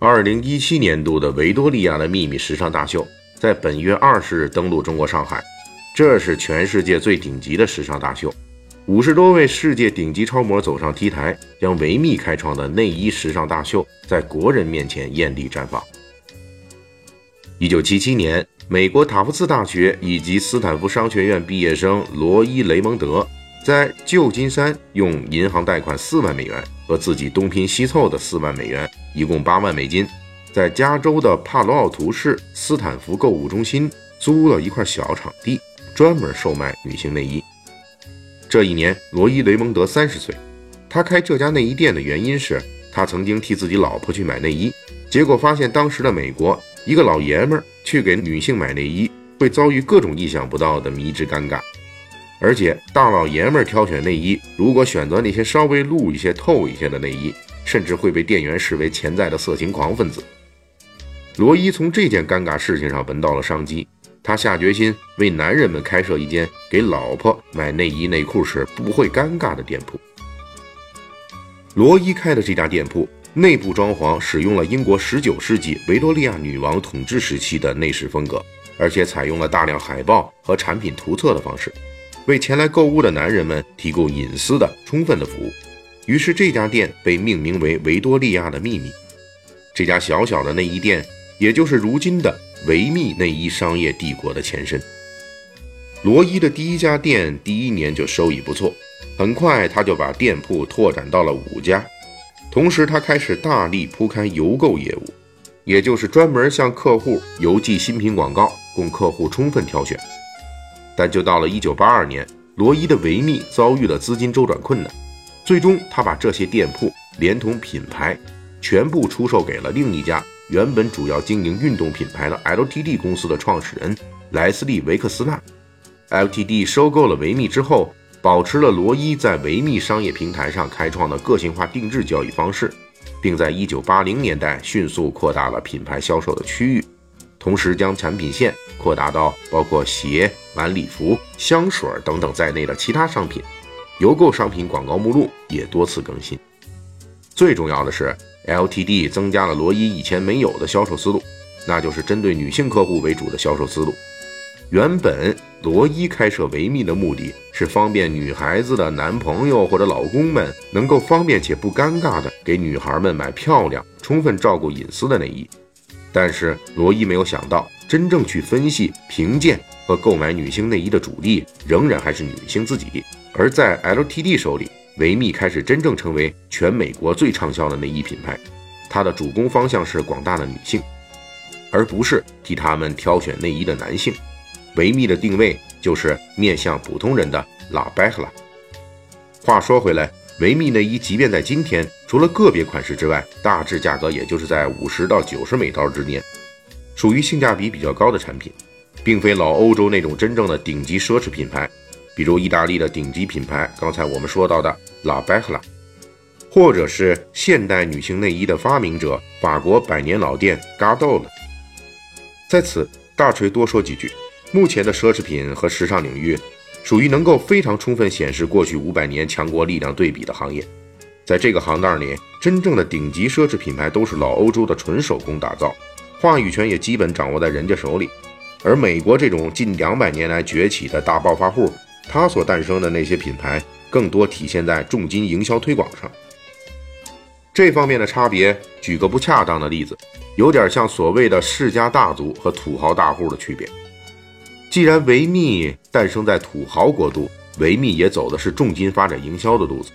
二零一七年度的维多利亚的秘密时尚大秀在本月二十日登陆中国上海，这是全世界最顶级的时尚大秀，五十多位世界顶级超模走上 T 台，将维密开创的内衣时尚大秀在国人面前艳丽绽放。一九七七年，美国塔夫茨大学以及斯坦福商学院毕业生罗伊·雷蒙德在旧金山用银行贷款四万美元。和自己东拼西凑的四万美元，一共八万美金，在加州的帕罗奥图市斯坦福购物中心租了一块小场地，专门售卖女性内衣。这一年，罗伊·雷蒙德三十岁。他开这家内衣店的原因是他曾经替自己老婆去买内衣，结果发现当时的美国，一个老爷们儿去给女性买内衣，会遭遇各种意想不到的迷之尴尬。而且大老爷们儿挑选内衣，如果选择那些稍微露一些、透一些的内衣，甚至会被店员视为潜在的色情狂分子。罗伊从这件尴尬事情上闻到了商机，他下决心为男人们开设一间给老婆买内衣内裤时不会尴尬的店铺。罗伊开的这家店铺内部装潢使用了英国19世纪维多利亚女王统治时期的内饰风格，而且采用了大量海报和产品图册的方式。为前来购物的男人们提供隐私的充分的服务，于是这家店被命名为维多利亚的秘密。这家小小的内衣店，也就是如今的维密内衣商业帝国的前身。罗伊的第一家店第一年就收益不错，很快他就把店铺拓展到了五家，同时他开始大力铺开邮购业务，也就是专门向客户邮寄新品广告，供客户充分挑选。但就到了一九八二年，罗伊的维密遭遇了资金周转困难，最终他把这些店铺连同品牌全部出售给了另一家原本主要经营运动品牌的 LTD 公司的创始人莱斯利·维克斯纳。LTD 收购了维密之后，保持了罗伊在维密商业平台上开创的个性化定制交易方式，并在一九八零年代迅速扩大了品牌销售的区域。同时将产品线扩大到包括鞋、晚礼服、香水等等在内的其他商品，邮购商品广告目录也多次更新。最重要的是，LTD 增加了罗伊以前没有的销售思路，那就是针对女性客户为主的销售思路。原本罗伊开设维密的目的是方便女孩子的男朋友或者老公们能够方便且不尴尬的给女孩们买漂亮、充分照顾隐私的内衣。但是罗伊没有想到，真正去分析、评鉴和购买女性内衣的主力仍然还是女性自己。而在 LTD 手里，维密开始真正成为全美国最畅销的内衣品牌。它的主攻方向是广大的女性，而不是替他们挑选内衣的男性。维密的定位就是面向普通人的拉贝赫拉。话说回来。维密内衣即便在今天，除了个别款式之外，大致价格也就是在五十到九十美刀之间，属于性价比比较高的产品，并非老欧洲那种真正的顶级奢侈品牌，比如意大利的顶级品牌，刚才我们说到的拉贝赫拉，或者是现代女性内衣的发明者法国百年老店 Gardo。在此，大锤多说几句，目前的奢侈品和时尚领域。属于能够非常充分显示过去五百年强国力量对比的行业，在这个行当里，真正的顶级奢侈品牌都是老欧洲的纯手工打造，话语权也基本掌握在人家手里。而美国这种近两百年来崛起的大暴发户，他所诞生的那些品牌，更多体现在重金营销推广上。这方面的差别，举个不恰当的例子，有点像所谓的世家大族和土豪大户的区别。既然维密诞生在土豪国度，维密也走的是重金发展营销的路子。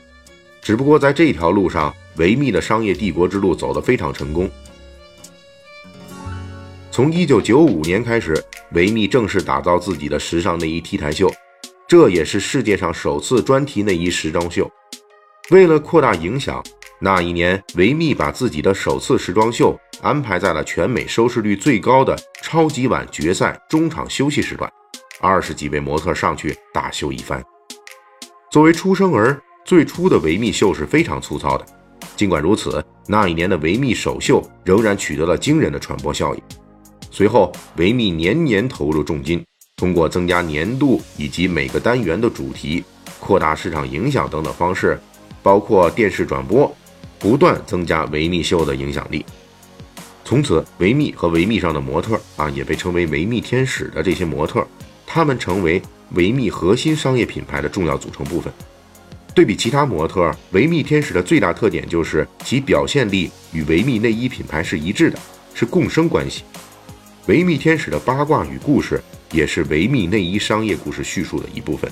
只不过在这条路上，维密的商业帝国之路走得非常成功。从1995年开始，维密正式打造自己的时尚内衣 T 台秀，这也是世界上首次专题内衣时装秀。为了扩大影响，那一年维密把自己的首次时装秀安排在了全美收视率最高的。超级碗决赛中场休息时段，二十几位模特上去大秀一番。作为出生儿，最初的维密秀是非常粗糙的。尽管如此，那一年的维密首秀仍然取得了惊人的传播效应。随后，维密年年投入重金，通过增加年度以及每个单元的主题、扩大市场影响等等方式，包括电视转播，不断增加维密秀的影响力。从此，维密和维密上的模特啊，也被称为维密天使的这些模特，他们成为维密核心商业品牌的重要组成部分。对比其他模特，维密天使的最大特点就是其表现力与维密内衣品牌是一致的，是共生关系。维密天使的八卦与故事也是维密内衣商业故事叙述的一部分。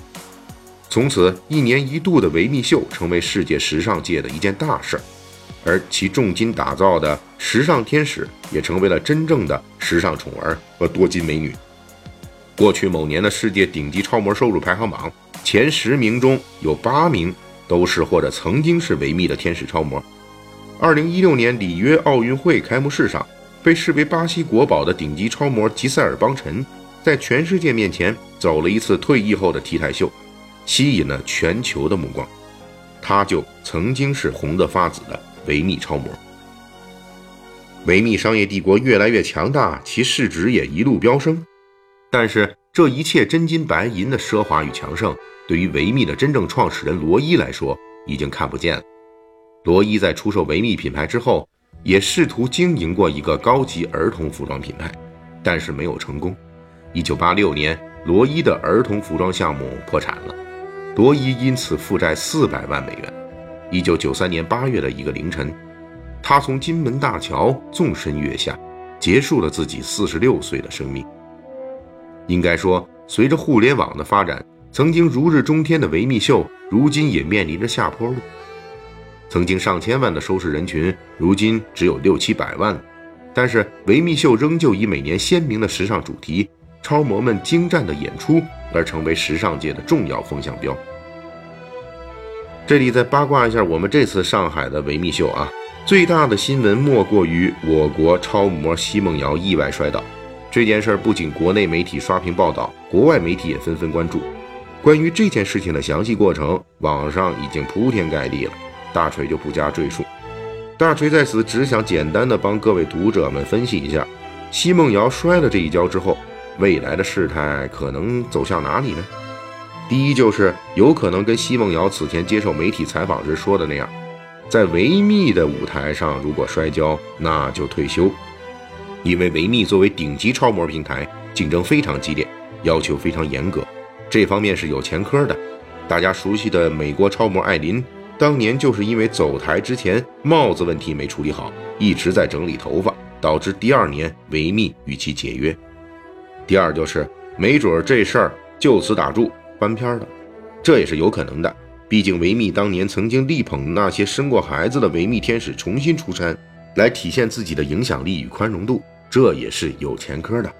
从此，一年一度的维密秀成为世界时尚界的一件大事儿，而其重金打造的时尚天使也成为了真正的时尚宠儿和多金美女。过去某年的世界顶级超模收入排行榜。前十名中有八名都是或者曾经是维密的天使超模。二零一六年里约奥运会开幕式上，被视为巴西国宝的顶级超模吉塞尔邦辰，在全世界面前走了一次退役后的 T 台秀，吸引了全球的目光。她就曾经是红得发紫的维密超模。维密商业帝国越来越强大，其市值也一路飙升，但是这一切真金白银的奢华与强盛。对于维密的真正创始人罗伊来说，已经看不见了。罗伊在出售维密品牌之后，也试图经营过一个高级儿童服装品牌，但是没有成功。一九八六年，罗伊的儿童服装项目破产了，罗伊因此负债四百万美元。一九九三年八月的一个凌晨，他从金门大桥纵身跃下，结束了自己四十六岁的生命。应该说，随着互联网的发展。曾经如日中天的维密秀，如今也面临着下坡路。曾经上千万的收视人群，如今只有六七百万了。但是维密秀仍旧以每年鲜明的时尚主题、超模们精湛的演出而成为时尚界的重要风向标。这里再八卦一下，我们这次上海的维密秀啊，最大的新闻莫过于我国超模奚梦瑶意外摔倒。这件事不仅国内媒体刷屏报道，国外媒体也纷纷关注。关于这件事情的详细过程，网上已经铺天盖地了，大锤就不加赘述。大锤在此只想简单的帮各位读者们分析一下，奚梦瑶摔了这一跤之后，未来的事态可能走向哪里呢？第一就是有可能跟奚梦瑶此前接受媒体采访时说的那样，在维密的舞台上如果摔跤，那就退休，因为维密作为顶级超模平台，竞争非常激烈，要求非常严格。这方面是有前科的，大家熟悉的美国超模艾琳，当年就是因为走台之前帽子问题没处理好，一直在整理头发，导致第二年维密与其解约。第二就是没准这事儿就此打住翻篇了，这也是有可能的。毕竟维密当年曾经力捧那些生过孩子的维密天使重新出山，来体现自己的影响力与宽容度，这也是有前科的。